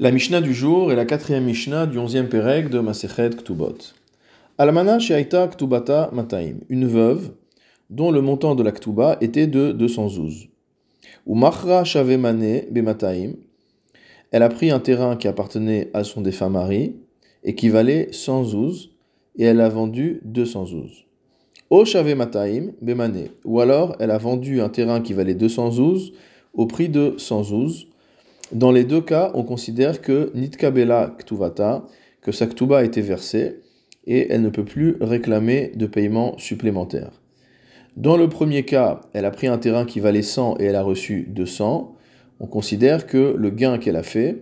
La Mishnah du jour est la quatrième Mishnah du onzième Pérec de Masechet Ktubot. Almana Sheaita Ktubata Mataim, une veuve dont le montant de la Ktuba était de 200 zouz. Ou Machra Shavemane Bemataim, elle a pris un terrain qui appartenait à son défunt mari et qui valait 100 zouz et elle a vendu 200 zouz. O Shavemataim Bemane, ou alors elle a vendu un terrain qui valait 200 zouz au prix de 100 zouz dans les deux cas, on considère que Nitkabela Ktuvata, que sa Ktuba a été versée, et elle ne peut plus réclamer de paiement supplémentaire. Dans le premier cas, elle a pris un terrain qui valait 100 et elle a reçu 200. On considère que le gain qu'elle a fait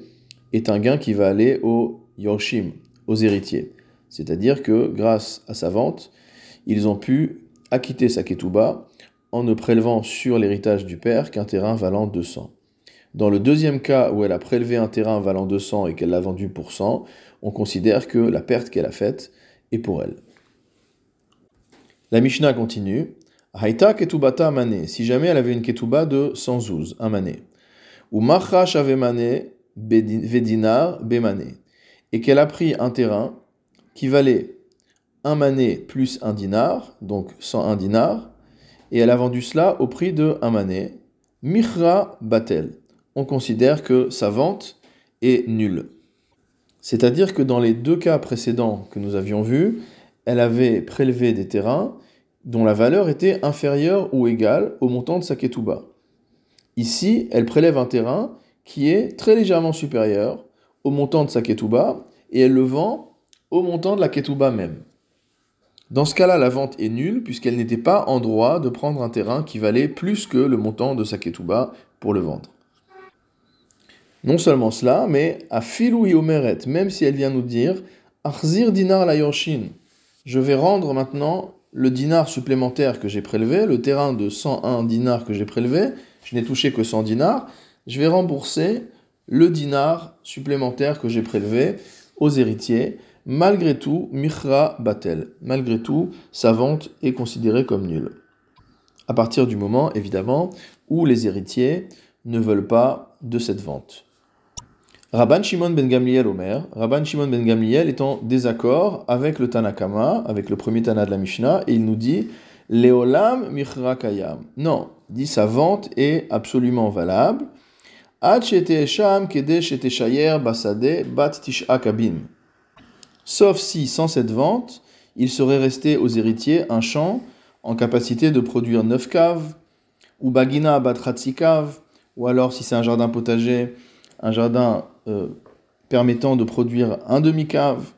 est un gain qui va aller aux Yoshim, aux héritiers. C'est-à-dire que grâce à sa vente, ils ont pu acquitter sa Ketuba en ne prélevant sur l'héritage du père qu'un terrain valant 200. Dans le deuxième cas où elle a prélevé un terrain valant 200 et qu'elle l'a vendu pour 100, on considère que la perte qu'elle a faite est pour elle. La Mishnah continue. Haïta ketubata mané, si jamais elle avait une ketuba de 112, un mané. Ou machash mané vedinar bemané. Et qu'elle a pris un terrain qui valait un mané plus un dinar, donc 101 dinars, et elle a vendu cela au prix de un mané. Michra batel on considère que sa vente est nulle. C'est-à-dire que dans les deux cas précédents que nous avions vus, elle avait prélevé des terrains dont la valeur était inférieure ou égale au montant de sa ketouba. Ici, elle prélève un terrain qui est très légèrement supérieur au montant de sa ketouba et elle le vend au montant de la ketouba même. Dans ce cas-là, la vente est nulle puisqu'elle n'était pas en droit de prendre un terrain qui valait plus que le montant de sa ketouba pour le vendre. Non seulement cela, mais à filou omeret, même si elle vient nous dire Arzir dinar la yorshin, je vais rendre maintenant le dinar supplémentaire que j'ai prélevé, le terrain de 101 dinars que j'ai prélevé, je n'ai touché que 100 dinars, je vais rembourser le dinar supplémentaire que j'ai prélevé aux héritiers. Malgré tout, Michra Batel. Malgré tout, sa vente est considérée comme nulle. À partir du moment, évidemment, où les héritiers ne veulent pas de cette vente. Rabban Shimon ben Gamliel Omer, Rabban Shimon ben Gamliel est en désaccord avec le Tanakama, avec le premier Tana de la Mishnah, et il nous dit Leolam Michra Kayam. Non, dit sa vente est absolument valable. Sauf si, sans cette vente, il serait resté aux héritiers un champ en capacité de produire neuf caves, ou Bagina Bat caves, ou alors si c'est un jardin potager, un jardin euh, permettant de produire un demi-cave,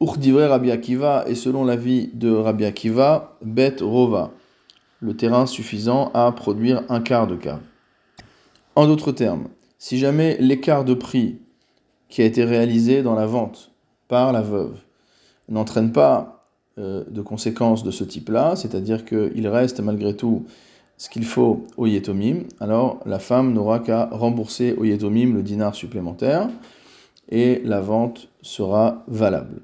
Urdivre Rabbi Akiva, et selon l'avis de Rabbi Akiva, Bet Rova, le terrain suffisant à produire un quart de cave. En d'autres termes, si jamais l'écart de prix qui a été réalisé dans la vente par la veuve n'entraîne pas euh, de conséquences de ce type-là, c'est-à-dire qu'il reste malgré tout ce qu'il faut au yetomim, alors la femme n'aura qu'à rembourser au yetomim le dinar supplémentaire et la vente sera valable.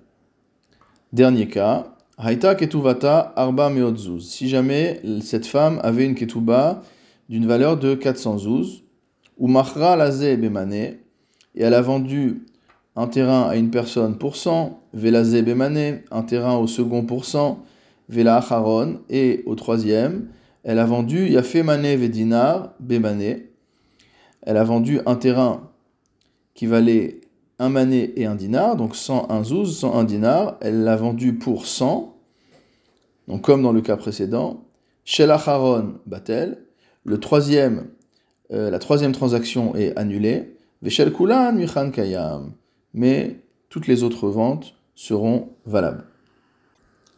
Dernier cas, haïta ketuvata arba meotzuz. Si jamais cette femme avait une ketuba d'une valeur de 400 zouz, ou machra lazé bemane, et elle a vendu un terrain à une personne pour 100, velazé bemane, un terrain au second pour 100, vela acharon, et au troisième, elle a vendu Yafemane Vedinar Bemane. Elle a vendu un terrain qui valait un mané et un dinar, donc 101 zouz, 101 dinars. Elle l'a vendu pour 100, donc comme dans le cas précédent. Shelacharon Batel. Euh, la troisième transaction est annulée. Veshel Kulan Kayam. Mais toutes les autres ventes seront valables.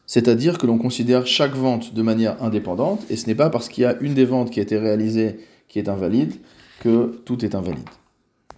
C'est-à-dire que l'on considère chaque vente de manière indépendante, et ce n'est pas parce qu'il y a une des ventes qui a été réalisée qui est invalide que tout est invalide.